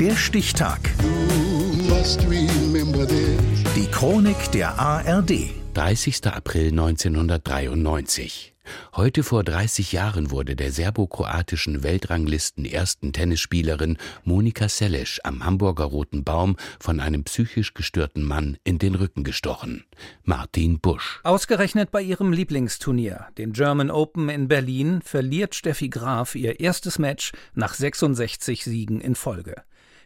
Der Stichtag. Die Chronik der ARD. 30. April 1993. Heute vor 30 Jahren wurde der serbokroatischen Weltranglisten ersten Tennisspielerin Monika Seles am Hamburger Roten Baum von einem psychisch gestörten Mann in den Rücken gestochen. Martin Busch. Ausgerechnet bei ihrem Lieblingsturnier, den German Open in Berlin, verliert Steffi Graf ihr erstes Match nach 66 Siegen in Folge.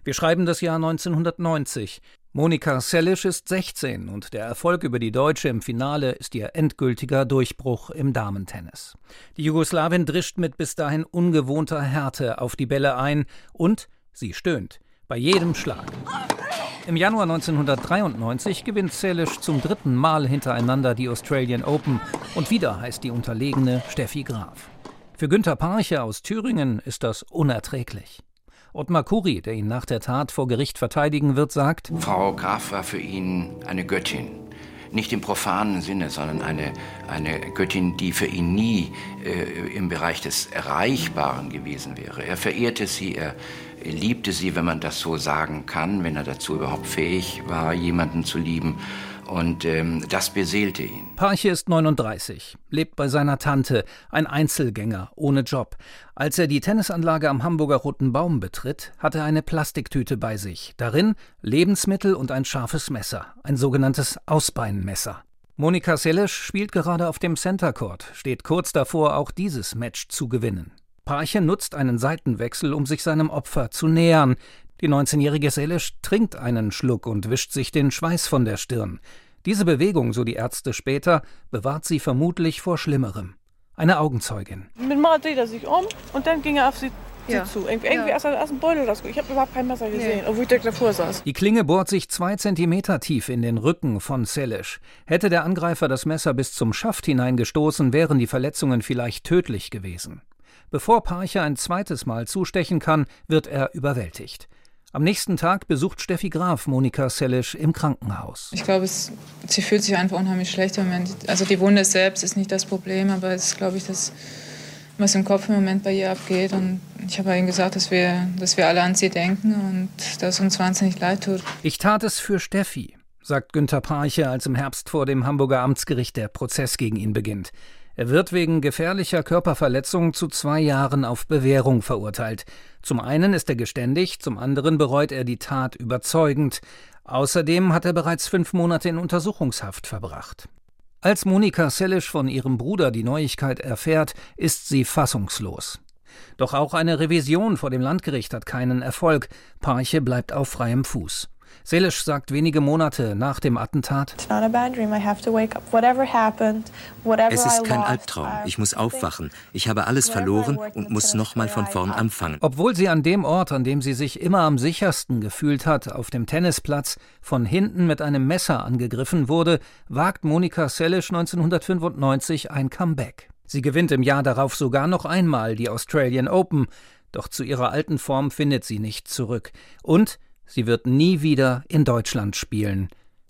Wir schreiben das Jahr 1990. Monika Sellisch ist 16 und der Erfolg über die Deutsche im Finale ist ihr endgültiger Durchbruch im Damentennis. Die Jugoslawin drischt mit bis dahin ungewohnter Härte auf die Bälle ein und sie stöhnt bei jedem Schlag. Im Januar 1993 gewinnt Selisch zum dritten Mal hintereinander die Australian Open und wieder heißt die unterlegene Steffi Graf. Für Günter Parche aus Thüringen ist das unerträglich. Ottmar Kuri, der ihn nach der Tat vor Gericht verteidigen wird, sagt: Frau Graf war für ihn eine Göttin. Nicht im profanen Sinne, sondern eine, eine Göttin, die für ihn nie äh, im Bereich des Erreichbaren gewesen wäre. Er verehrte sie, er liebte sie, wenn man das so sagen kann, wenn er dazu überhaupt fähig war, jemanden zu lieben. Und ähm, das beseelte ihn. Parche ist 39, lebt bei seiner Tante, ein Einzelgänger, ohne Job. Als er die Tennisanlage am Hamburger Roten Baum betritt, hat er eine Plastiktüte bei sich. Darin Lebensmittel und ein scharfes Messer, ein sogenanntes Ausbeinmesser. Monika Selesch spielt gerade auf dem Center Court, steht kurz davor, auch dieses Match zu gewinnen. Parche nutzt einen Seitenwechsel, um sich seinem Opfer zu nähern. Die 19-jährige Selesch trinkt einen Schluck und wischt sich den Schweiß von der Stirn. Diese Bewegung, so die Ärzte später, bewahrt sie vermutlich vor Schlimmerem. Eine Augenzeugin. Mit Mal dreht er sich um und dann ging er auf sie, Ja. sie zu. Irgendwie, irgendwie Ja. aus, aus dem Beutel raus. Ich habe überhaupt kein Messer gesehen, obwohl ich direkt davor saß. Die Klinge bohrt sich zwei Zentimeter tief in den Rücken von Selesch. Hätte der Angreifer das Messer bis zum Schaft hineingestoßen, wären die Verletzungen vielleicht tödlich gewesen. Bevor Parche ein zweites Mal zustechen kann, wird er überwältigt. Am nächsten Tag besucht Steffi Graf Monika Selesch im Krankenhaus. Ich glaube, es, sie fühlt sich einfach unheimlich schlecht im Moment. Also die Wunde selbst ist nicht das Problem, aber es ist, glaube ich, das, was im Kopf im Moment bei ihr abgeht. Und ich habe ihnen gesagt, dass wir, dass wir alle an sie denken und dass uns wahnsinnig leid tut. Ich tat es für Steffi, sagt Günter Parche, als im Herbst vor dem Hamburger Amtsgericht der Prozess gegen ihn beginnt. Er wird wegen gefährlicher Körperverletzung zu zwei Jahren auf Bewährung verurteilt. Zum einen ist er geständig, zum anderen bereut er die Tat überzeugend. Außerdem hat er bereits fünf Monate in Untersuchungshaft verbracht. Als Monika Selisch von ihrem Bruder die Neuigkeit erfährt, ist sie fassungslos. Doch auch eine Revision vor dem Landgericht hat keinen Erfolg. Parche bleibt auf freiem Fuß. Selisch sagt wenige Monate nach dem Attentat: It's not a bad dream. I have to wake up. Whatever happened, whatever Es ist kein Albtraum. Ich muss aufwachen. Ich habe alles verloren und muss nochmal von vorn anfangen. Obwohl sie an dem Ort, an dem sie sich immer am sichersten gefühlt hat, auf dem Tennisplatz, von hinten mit einem Messer angegriffen wurde, wagt Monika Selisch 1995 ein Comeback. Sie gewinnt im Jahr darauf sogar noch einmal die Australian Open, doch zu ihrer alten Form findet sie nicht zurück. Und sie wird nie wieder in Deutschland spielen,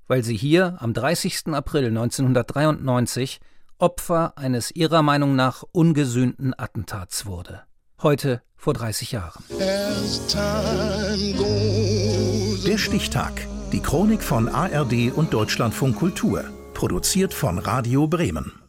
weil sie hier am 30. April 1993 Opfer eines ihrer Meinung nach ungesühnten Attentats wurde. Heute vor 30 Jahren. Der Stichtag. Die Chronik von ARD und Deutschlandfunk Kultur. Produziert von Radio Bremen.